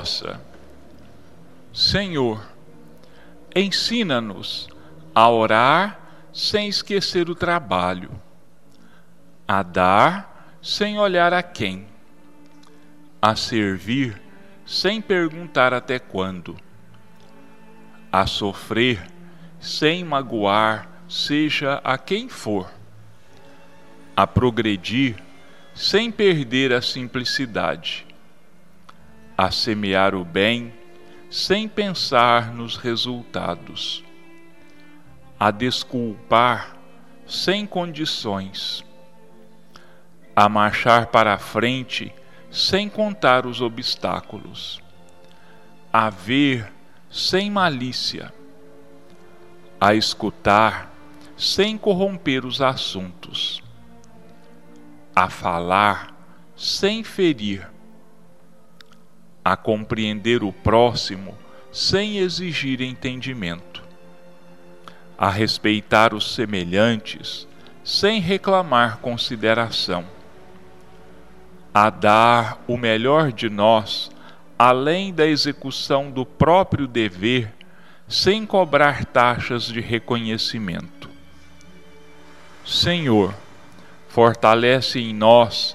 nossa. Senhor, ensina-nos a orar sem esquecer o trabalho, a dar sem olhar a quem, a servir sem perguntar até quando, a sofrer sem magoar, seja a quem for, a progredir sem perder a simplicidade, a semear o bem sem pensar nos resultados, a desculpar sem condições, a marchar para a frente sem contar os obstáculos, a ver sem malícia, a escutar sem corromper os assuntos, a falar sem ferir, a compreender o próximo sem exigir entendimento, a respeitar os semelhantes sem reclamar consideração, a dar o melhor de nós além da execução do próprio dever sem cobrar taxas de reconhecimento. Senhor, fortalece em nós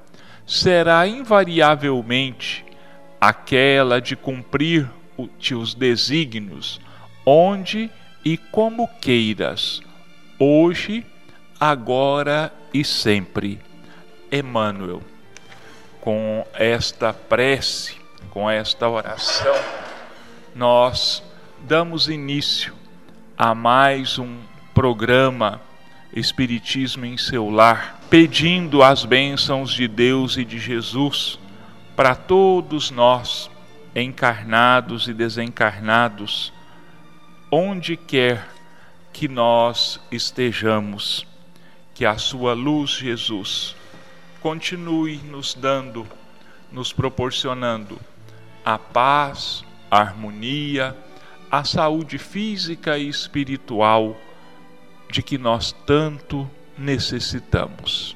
será invariavelmente aquela de cumprir os desígnios onde e como queiras, hoje, agora e sempre. Emmanuel, com esta prece, com esta oração, nós damos início a mais um programa Espiritismo em seu lar, pedindo as bênçãos de Deus e de Jesus para todos nós, encarnados e desencarnados, onde quer que nós estejamos. Que a sua luz, Jesus, continue nos dando, nos proporcionando a paz, a harmonia, a saúde física e espiritual de que nós tanto necessitamos.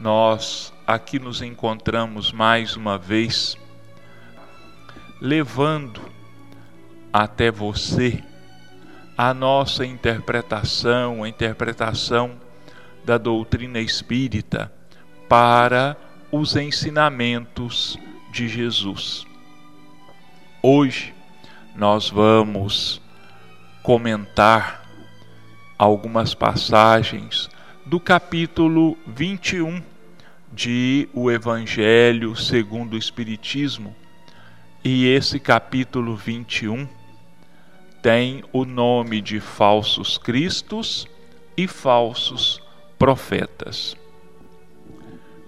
Nós aqui nos encontramos mais uma vez, levando até você a nossa interpretação, a interpretação da doutrina espírita para os ensinamentos de Jesus. Hoje nós vamos comentar algumas passagens do capítulo 21 de O Evangelho segundo o Espiritismo. E esse capítulo 21 tem o nome de falsos cristos e falsos profetas.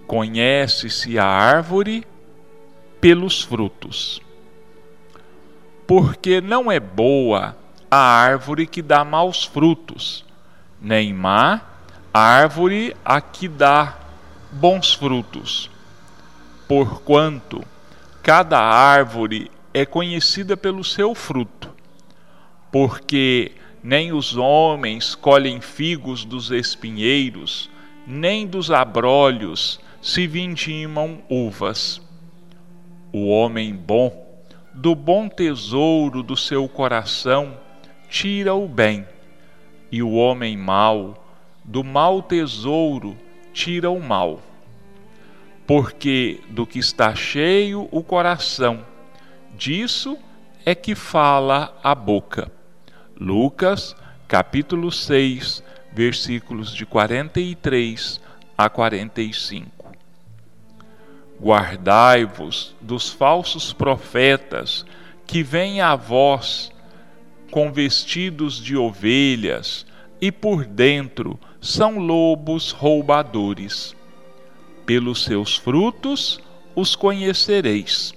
Conhece-se a árvore pelos frutos. Porque não é boa a árvore que dá maus frutos, nem má a árvore a que dá bons frutos. Porquanto cada árvore é conhecida pelo seu fruto, porque nem os homens colhem figos dos espinheiros, nem dos abrolhos se vindimam uvas. O homem bom, do bom tesouro do seu coração, tira o bem, e o homem mau, do mau tesouro, tira o mal. Porque do que está cheio o coração, disso é que fala a boca. Lucas, capítulo 6, versículos de 43 a 45. Guardai-vos dos falsos profetas que vêm a vós com vestidos de ovelhas, e por dentro são lobos roubadores. Pelos seus frutos os conhecereis.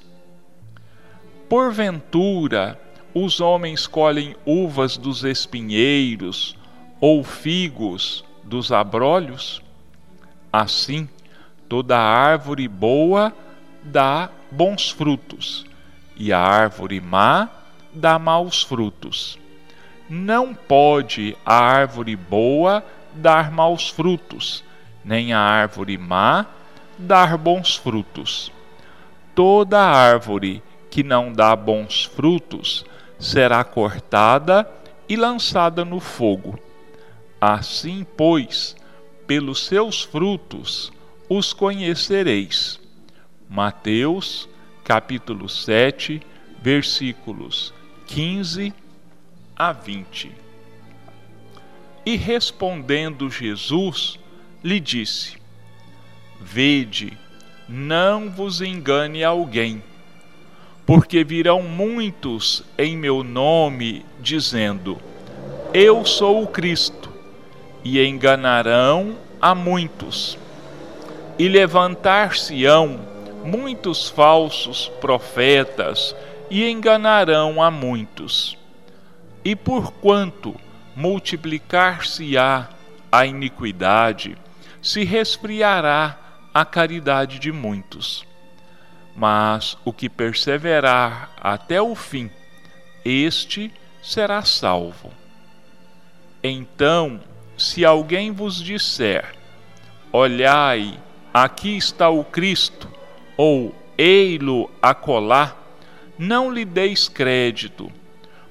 porventura os homens colhem uvas dos espinheiros ou figos dos abrolhos? Assim, toda árvore boa dá bons frutos, e a árvore má dá maus frutos. Não pode a árvore boa dar maus frutos, nem a árvore má dar bons frutos. Toda árvore que não dá bons frutos será cortada e lançada no fogo. Assim, pois, pelos seus frutos os conhecereis. Mateus, capítulo 7, versículos 15 a 20. E respondendo Jesus, lhe disse: Vede, não vos engane alguém, porque virão muitos em meu nome, dizendo: Eu sou o Cristo, e enganarão a muitos. E levantar-se-ão muitos falsos profetas, e enganarão a muitos. E porquanto multiplicar-se-á a iniquidade, se resfriará a caridade de muitos. Mas o que perseverar até o fim, este será salvo. Então, se alguém vos disser: Olhai, aqui está o Cristo, ou ei-lo acolá, não lhe deis crédito,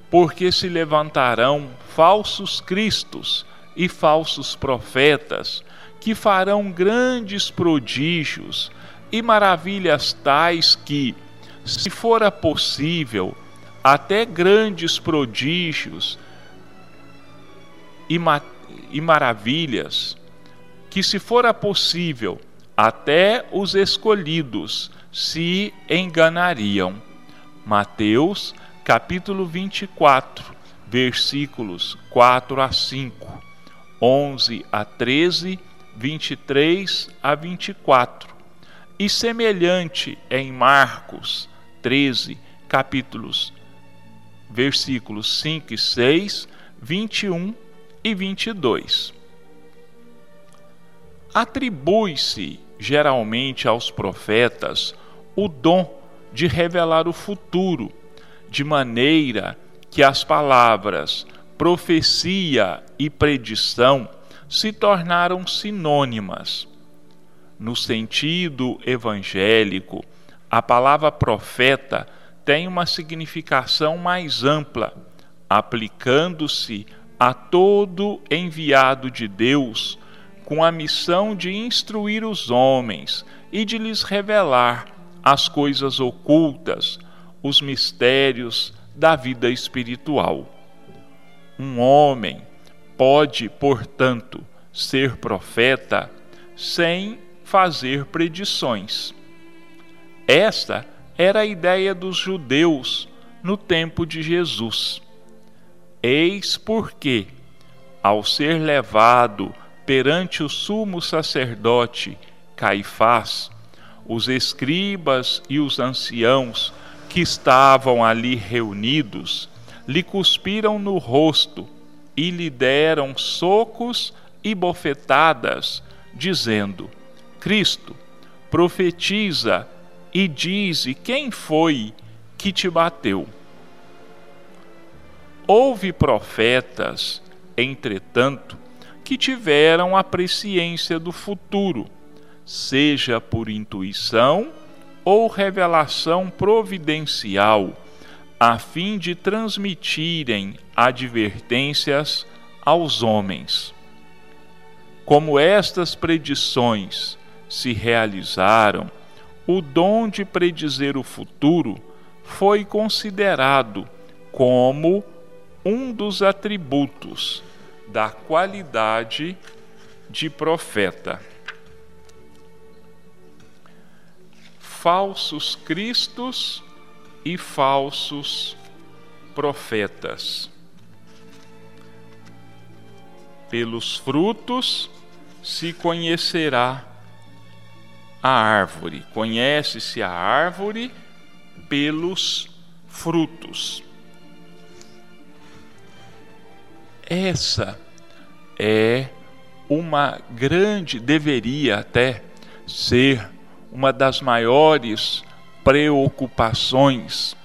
porque se levantarão falsos cristos e falsos profetas, que farão grandes prodígios e maravilhas tais que, se fora possível, até grandes prodígios e, ma e maravilhas, que se fora possível, até os escolhidos se enganariam. Mateus capítulo 24, versículos 4 a 5, 11 a 13 23 a 24. E semelhante em Marcos 13, capítulos, versículos 5 e 6, 21 e 22. Atribui-se geralmente aos profetas o dom de revelar o futuro, de maneira que as palavras profecia e predição se tornaram sinônimas. No sentido evangélico, a palavra profeta tem uma significação mais ampla, aplicando-se a todo enviado de Deus com a missão de instruir os homens e de lhes revelar as coisas ocultas, os mistérios da vida espiritual. Um homem pode, portanto, ser profeta sem fazer predições. Esta era a ideia dos judeus no tempo de Jesus. Eis porque, ao ser levado perante o sumo sacerdote Caifás, os escribas e os anciãos que estavam ali reunidos lhe cuspiram no rosto e lhe deram socos e bofetadas, dizendo: Cristo, profetiza e dize quem foi que te bateu. Houve profetas, entretanto, que tiveram a presciência do futuro, seja por intuição ou revelação providencial a fim de transmitirem advertências aos homens. Como estas predições se realizaram, o dom de predizer o futuro foi considerado como um dos atributos da qualidade de profeta. Falsos cristos e falsos profetas. Pelos frutos se conhecerá a árvore. Conhece-se a árvore pelos frutos. Essa é uma grande, deveria até ser uma das maiores preocupações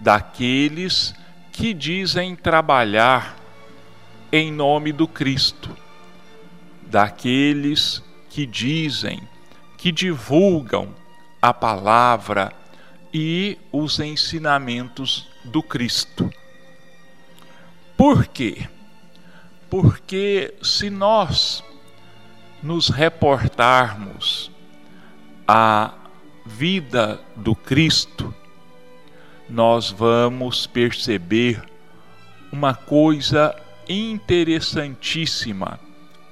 daqueles que dizem trabalhar em nome do Cristo, daqueles que dizem, que divulgam a palavra e os ensinamentos do Cristo. Por quê? Porque se nós nos reportarmos à vida do Cristo, nós vamos perceber uma coisa interessantíssima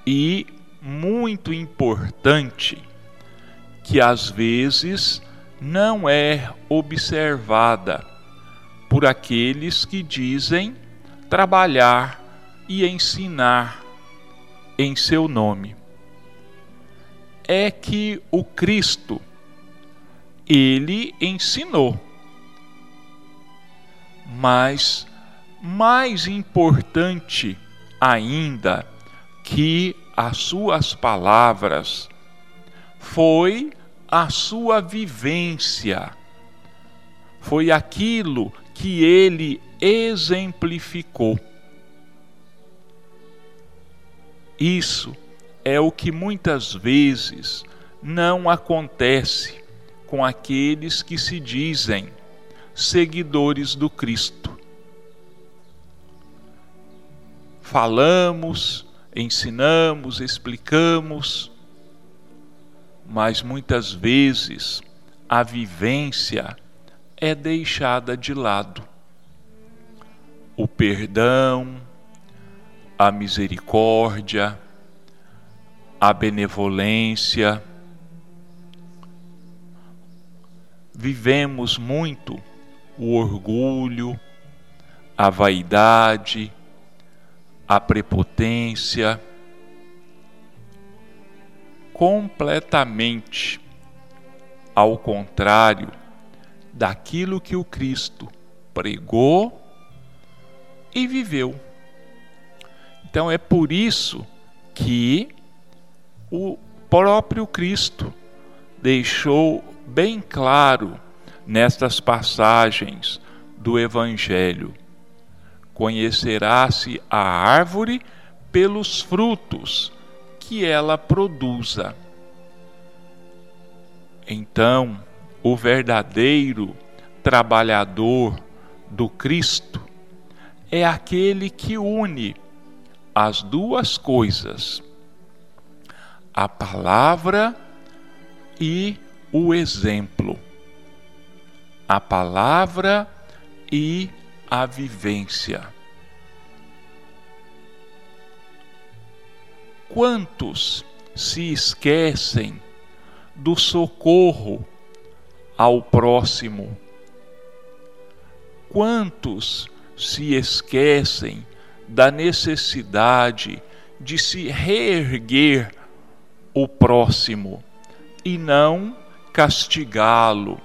e muito importante que às vezes não é observada por aqueles que dizem trabalhar e ensinar em seu nome. É que o Cristo, ele ensinou. Mas mais importante ainda que as suas palavras foi a sua vivência, foi aquilo que ele exemplificou. Isso é o que muitas vezes não acontece com aqueles que se dizem seguidores do Cristo. Falamos, ensinamos, explicamos, mas muitas vezes a vivência é deixada de lado. O perdão, a misericórdia, a benevolência. Vivemos muito o orgulho, a vaidade, a prepotência, completamente ao contrário daquilo que o Cristo pregou e viveu. Então é por isso que o próprio Cristo deixou bem claro nestas passagens do Evangelho: conhecerá-se a árvore pelos frutos que ela produza. Então, o verdadeiro trabalhador do Cristo é aquele que une as duas coisas, a palavra e o exemplo. A palavra e a vivência. Quantos se esquecem do socorro ao próximo? Quantos se esquecem da necessidade de se reerguer o próximo e não castigá-lo,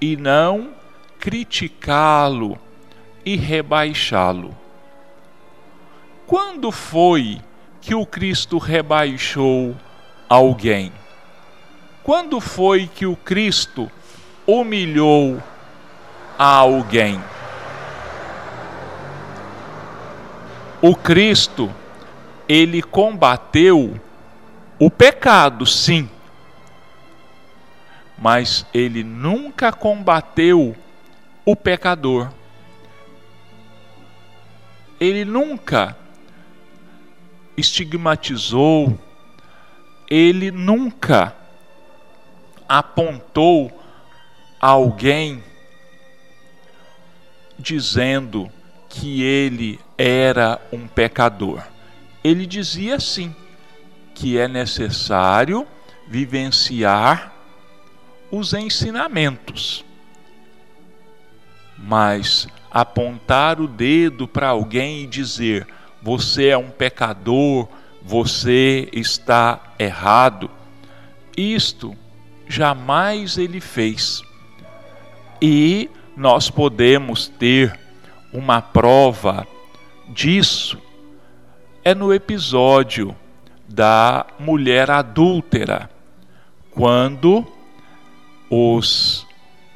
e não criticá-lo e rebaixá-lo? Quando foi que o Cristo rebaixou alguém? Quando foi que o Cristo humilhou a alguém? O Cristo, ele combateu o pecado, sim, mas ele nunca combateu o pecador. Ele nunca estigmatizou, ele nunca apontou alguém dizendo que ele era um pecador. Ele dizia sim que é necessário vivenciar os ensinamentos. Mas apontar o dedo para alguém e dizer: você é um pecador, você está errado. Isto jamais ele fez. E nós podemos ter uma prova disso é no episódio da mulher adúltera, quando os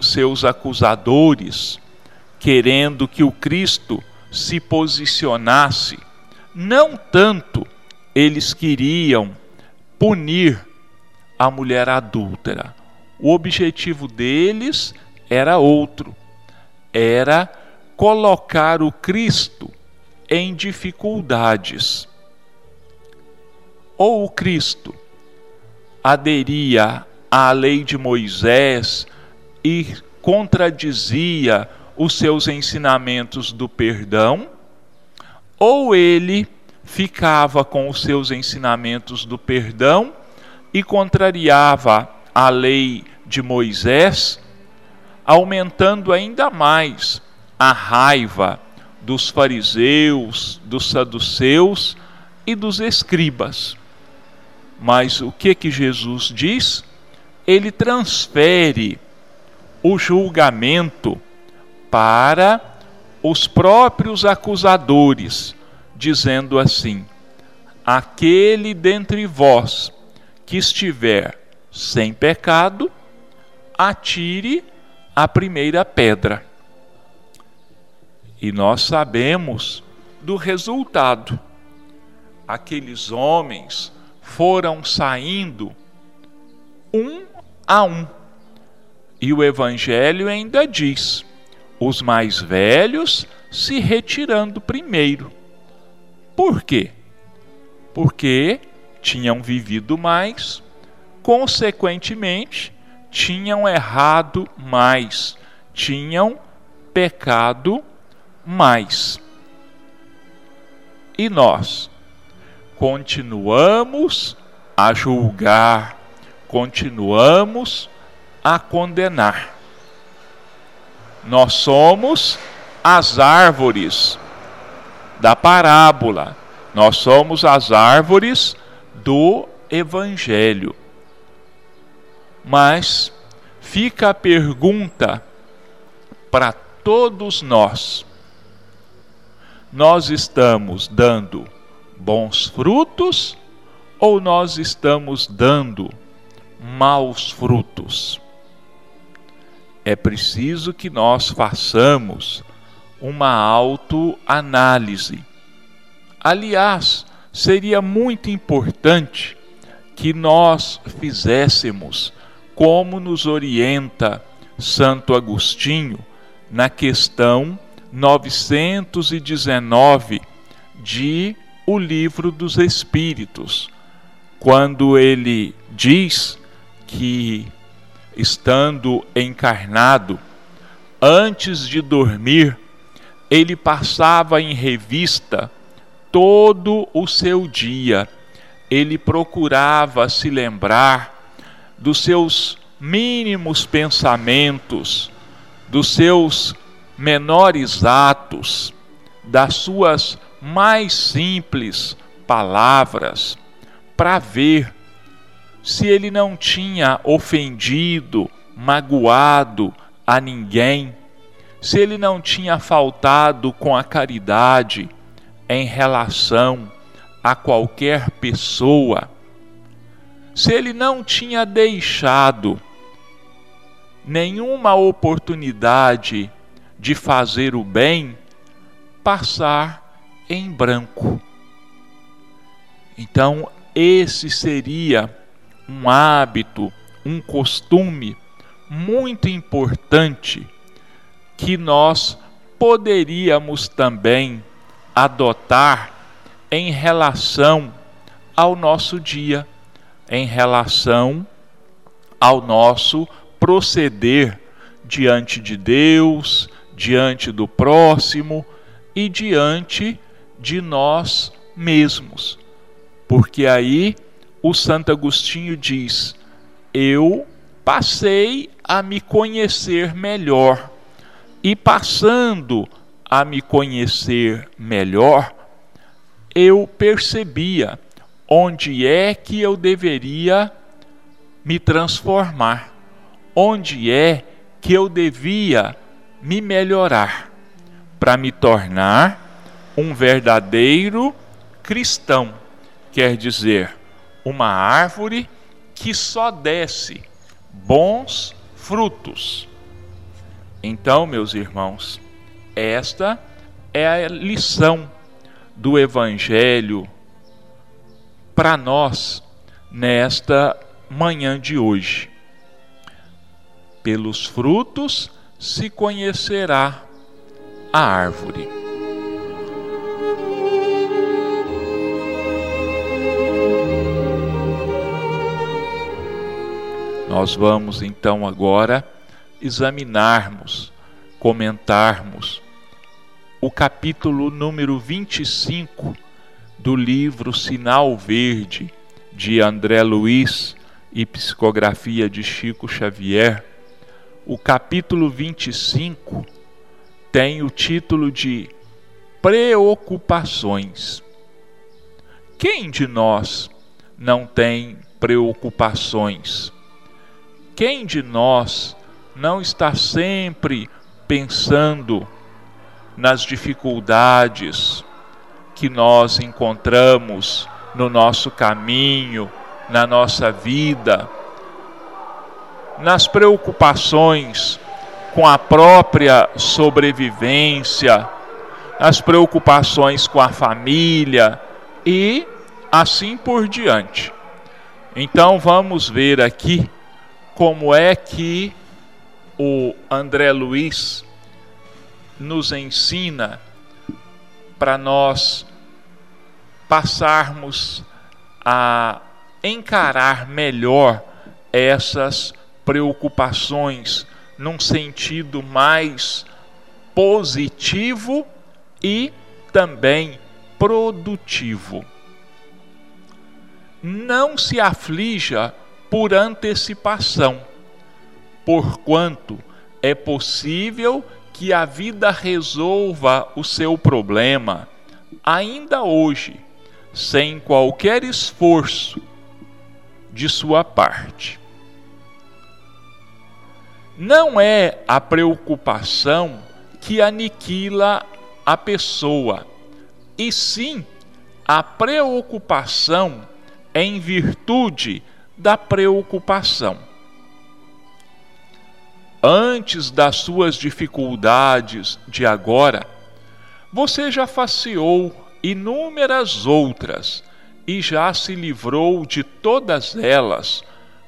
seus acusadores, querendo que o Cristo se posicionasse, não tanto eles queriam punir a mulher adúltera. O objetivo deles era outro, era colocar o Cristo em dificuldades. Ou o Cristo aderia à lei de Moisés e contradizia os seus ensinamentos do perdão, ou ele ficava com os seus ensinamentos do perdão e contrariava a lei de Moisés, aumentando ainda mais a raiva dos fariseus, dos saduceus e dos escribas. Mas o que que Jesus diz? Ele transfere o julgamento para os próprios acusadores, dizendo assim: Aquele dentre vós que estiver sem pecado, atire a primeira pedra. E nós sabemos do resultado. Aqueles homens foram saindo um a um. E o Evangelho ainda diz: os mais velhos se retirando primeiro. Por quê? Porque tinham vivido mais, consequentemente, tinham errado mais, tinham pecado mais. E nós continuamos a julgar, continuamos a condenar. Nós somos as árvores da parábola, nós somos as árvores do Evangelho. Mas fica a pergunta para todos nós: nós estamos dando bons frutos ou nós estamos dando maus frutos? É preciso que nós façamos uma autoanálise. Aliás, seria muito importante que nós fizéssemos como nos orienta Santo Agostinho na questão 919 de O Livro dos Espíritos, quando ele diz que, estando encarnado, antes de dormir, ele passava em revista todo o seu dia, ele procurava se lembrar dos seus mínimos pensamentos, dos seus menores atos, das suas mais simples palavras, para ver se ele não tinha ofendido, magoado a ninguém, se ele não tinha faltado com a caridade em relação a qualquer pessoa, se ele não tinha deixado nenhuma oportunidade de fazer o bem passar em branco. Então, esse seria um hábito, um costume muito importante que nós poderíamos também adotar em relação ao nosso dia, em relação ao nosso proceder diante de Deus, diante do próximo e diante de nós mesmos. Porque aí o Santo Agostinho diz: Eu passei a me conhecer melhor, e passando a me conhecer melhor, eu percebia onde é que eu deveria me transformar, onde é que eu devia me melhorar, para me tornar um verdadeiro cristão, quer dizer, uma árvore que só desce bons frutos. Então, meus irmãos, esta é a lição do Evangelho para nós nesta manhã de hoje. Pelos frutos se conhecerá a árvore. Nós vamos então agora examinarmos, comentarmos o capítulo número 25 do livro Sinal Verde de André Luiz e psicografia de Chico Xavier. O capítulo 25 tem o título de Preocupações. Quem de nós não tem preocupações? Quem de nós não está sempre pensando nas dificuldades que nós encontramos no nosso caminho, na nossa vida, nas preocupações com a própria sobrevivência, nas preocupações com a família e assim por diante. Então vamos ver aqui como é que o André Luiz nos ensina para nós passarmos a encarar melhor essas preocupações num sentido mais positivo e também produtivo. Não se aflija por antecipação, porquanto é possível que a vida resolva o seu problema ainda hoje, sem qualquer esforço de sua parte. Não é a preocupação que aniquila a pessoa, e sim a preocupação em virtude da preocupação. Antes das suas dificuldades de agora, você já faceou inúmeras outras e já se livrou de todas elas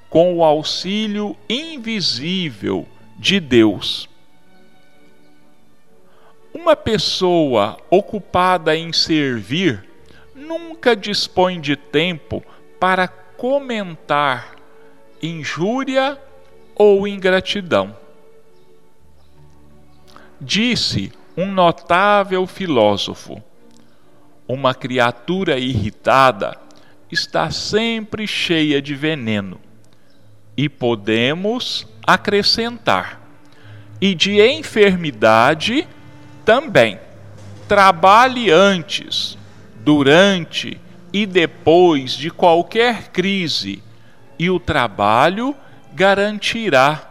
com o auxílio invisível de Deus. Uma pessoa ocupada em servir nunca dispõe de tempo para comentar injúria ou ingratidão. Disse um notável filósofo: uma criatura irritada está sempre cheia de veneno. E podemos acrescentar: e de enfermidade também. Trabalhe antes, durante e depois de qualquer crise, e o trabalho garantirá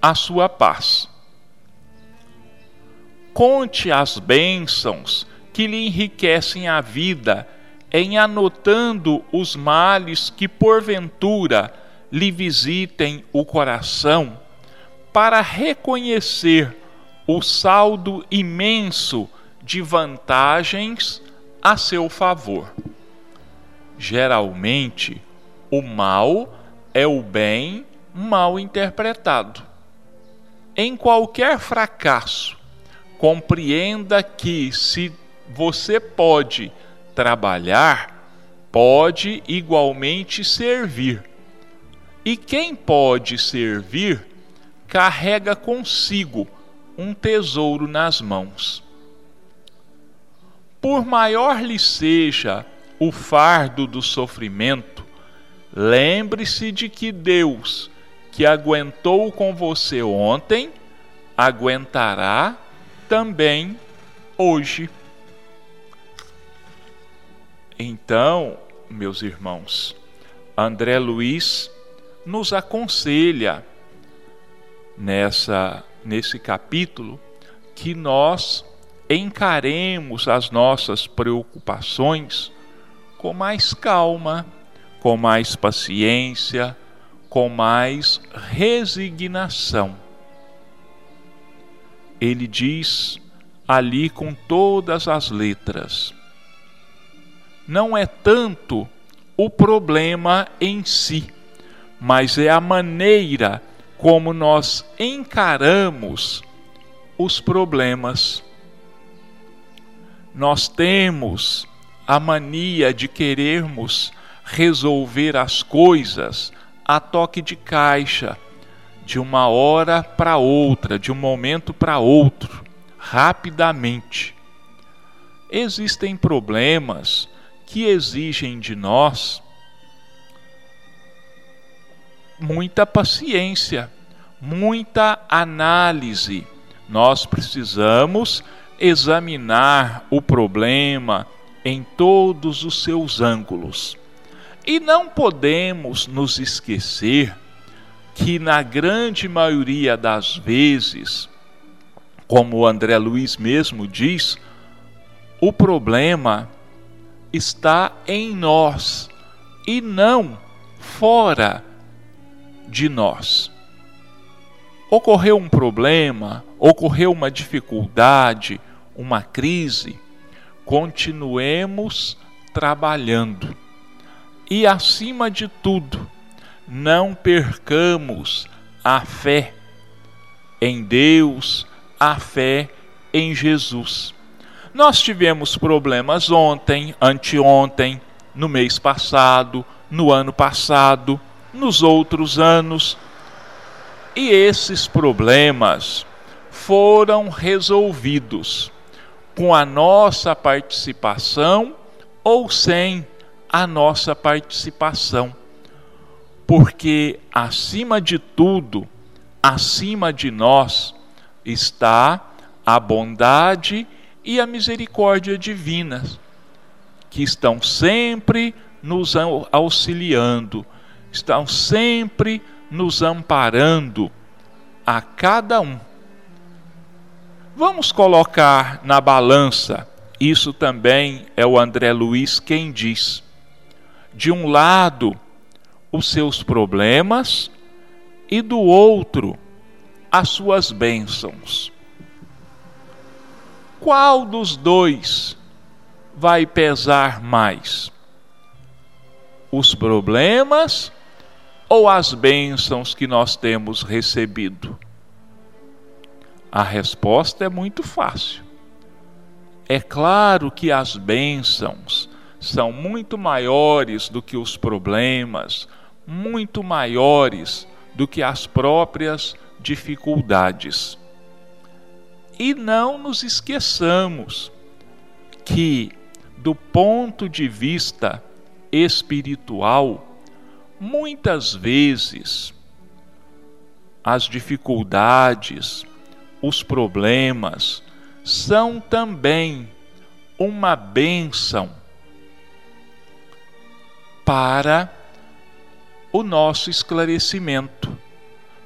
a sua paz. Conte as bênçãos que lhe enriquecem a vida, em anotando os males que porventura lhe visitem o coração, para reconhecer o saldo imenso de vantagens a seu favor. Geralmente, o mal é o bem mal interpretado. Em qualquer fracasso, compreenda que se você pode trabalhar, pode igualmente servir. E quem pode servir, carrega consigo um tesouro nas mãos. Por maior lhe seja o fardo do sofrimento, lembre-se de que Deus, que aguentou com você ontem, aguentará também hoje. Então, meus irmãos, André Luiz nos aconselha nessa nesse capítulo que nós encaremos as nossas preocupações com mais calma, com mais paciência, com mais resignação. Ele diz ali com todas as letras: não é tanto o problema em si, mas é a maneira como nós encaramos os problemas. Nós temos a mania de querermos resolver as coisas a toque de caixa, de uma hora para outra, de um momento para outro, rapidamente. Existem problemas que exigem de nós muita paciência, muita análise. Nós precisamos examinar o problema em todos os seus ângulos. E não podemos nos esquecer que, na grande maioria das vezes, como o André Luiz mesmo diz, o problema está em nós e não fora de nós. Ocorreu um problema, ocorreu uma dificuldade, uma crise, continuemos trabalhando e, acima de tudo, não percamos a fé em Deus, a fé em Jesus. Nós tivemos problemas ontem, anteontem, no mês passado, no ano passado, nos outros anos. E esses problemas foram resolvidos com a nossa participação ou sem a nossa participação. Porque, acima de tudo, acima de nós, está a bondade e a misericórdia divinas, que estão sempre nos auxiliando, estão sempre nos amparando a cada um. Vamos colocar na balança, isso também é o André Luiz quem diz de um lado os seus problemas e do outro as suas bênçãos. Qual dos dois vai pesar mais? Os problemas ou as bênçãos que nós temos recebido? A resposta é muito fácil. É claro que as bênçãos são muito maiores do que os problemas, muito maiores do que as próprias dificuldades. E não nos esqueçamos que, do ponto de vista espiritual, muitas vezes as dificuldades, os problemas são também uma bênção para o nosso esclarecimento,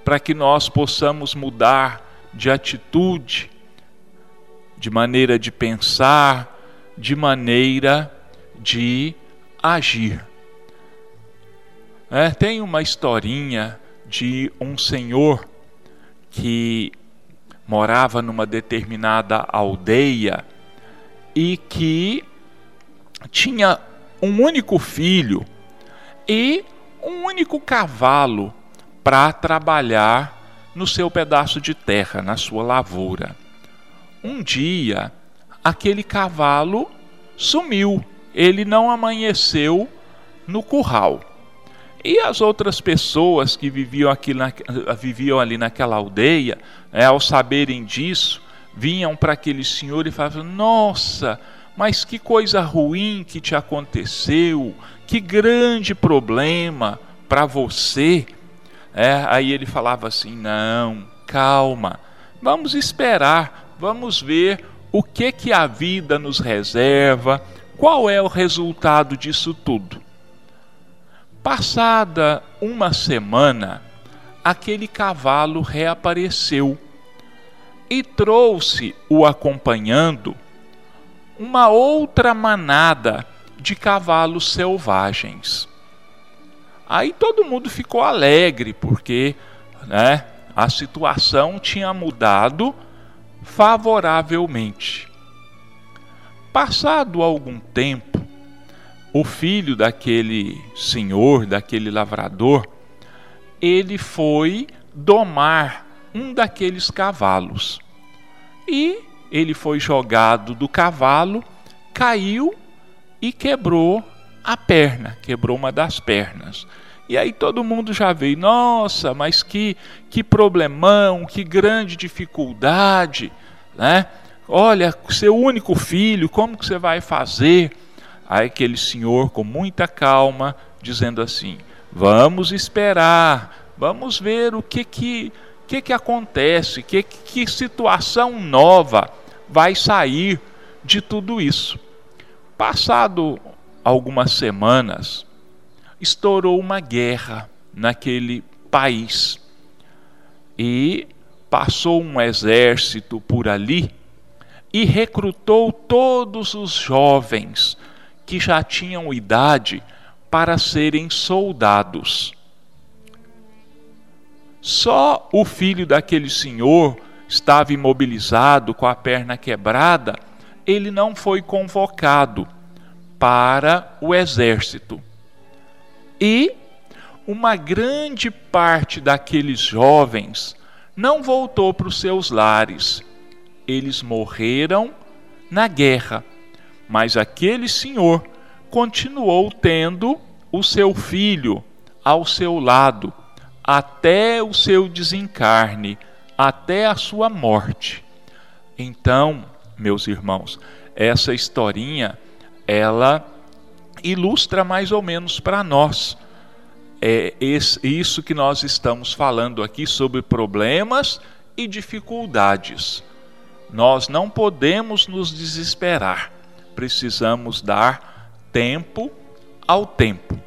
para que nós possamos mudar de atitude, de maneira de pensar, de maneira de agir. É, tem uma historinha de um senhor que morava numa determinada aldeia e que tinha um único filho e um único cavalo para trabalhar no seu pedaço de terra, na sua lavoura. Um dia, aquele cavalo sumiu, ele não amanheceu no curral. E as outras pessoas que viviam, aqui na, viviam ali naquela aldeia, né, ao saberem disso, vinham para aquele senhor e falavam: Nossa, mas que coisa ruim que te aconteceu, que grande problema para você. É, aí ele falava assim: não, calma, vamos esperar, vamos ver o que que a vida nos reserva, qual é o resultado disso tudo. Passada uma semana, aquele cavalo reapareceu e trouxe o acompanhando uma outra manada de cavalos selvagens. Aí todo mundo ficou alegre, porque né, a situação tinha mudado favoravelmente. Passado algum tempo, o filho daquele senhor, daquele lavrador, ele foi domar um daqueles cavalos. E ele foi jogado do cavalo, caiu e quebrou a perna, quebrou uma das pernas. E aí todo mundo já veio, nossa, mas que que problemão, que grande dificuldade, né? Olha, seu único filho, como que você vai fazer? Aí aquele senhor com muita calma, dizendo assim: "Vamos esperar, vamos ver o que que que, que acontece, que, que situação nova vai sair de tudo isso. Passado algumas semanas, estourou uma guerra naquele país e passou um exército por ali e recrutou todos os jovens que já tinham idade para serem soldados. Só o filho daquele senhor estava imobilizado, com a perna quebrada, ele não foi convocado para o exército. E uma grande parte daqueles jovens não voltou para os seus lares. Eles morreram na guerra. Mas aquele senhor continuou tendo o seu filho ao seu lado até o seu desencarne, até a sua morte. Então, meus irmãos, essa historinha ela ilustra mais ou menos para nós é isso que nós estamos falando aqui sobre problemas e dificuldades. Nós não podemos nos desesperar, precisamos dar tempo ao tempo.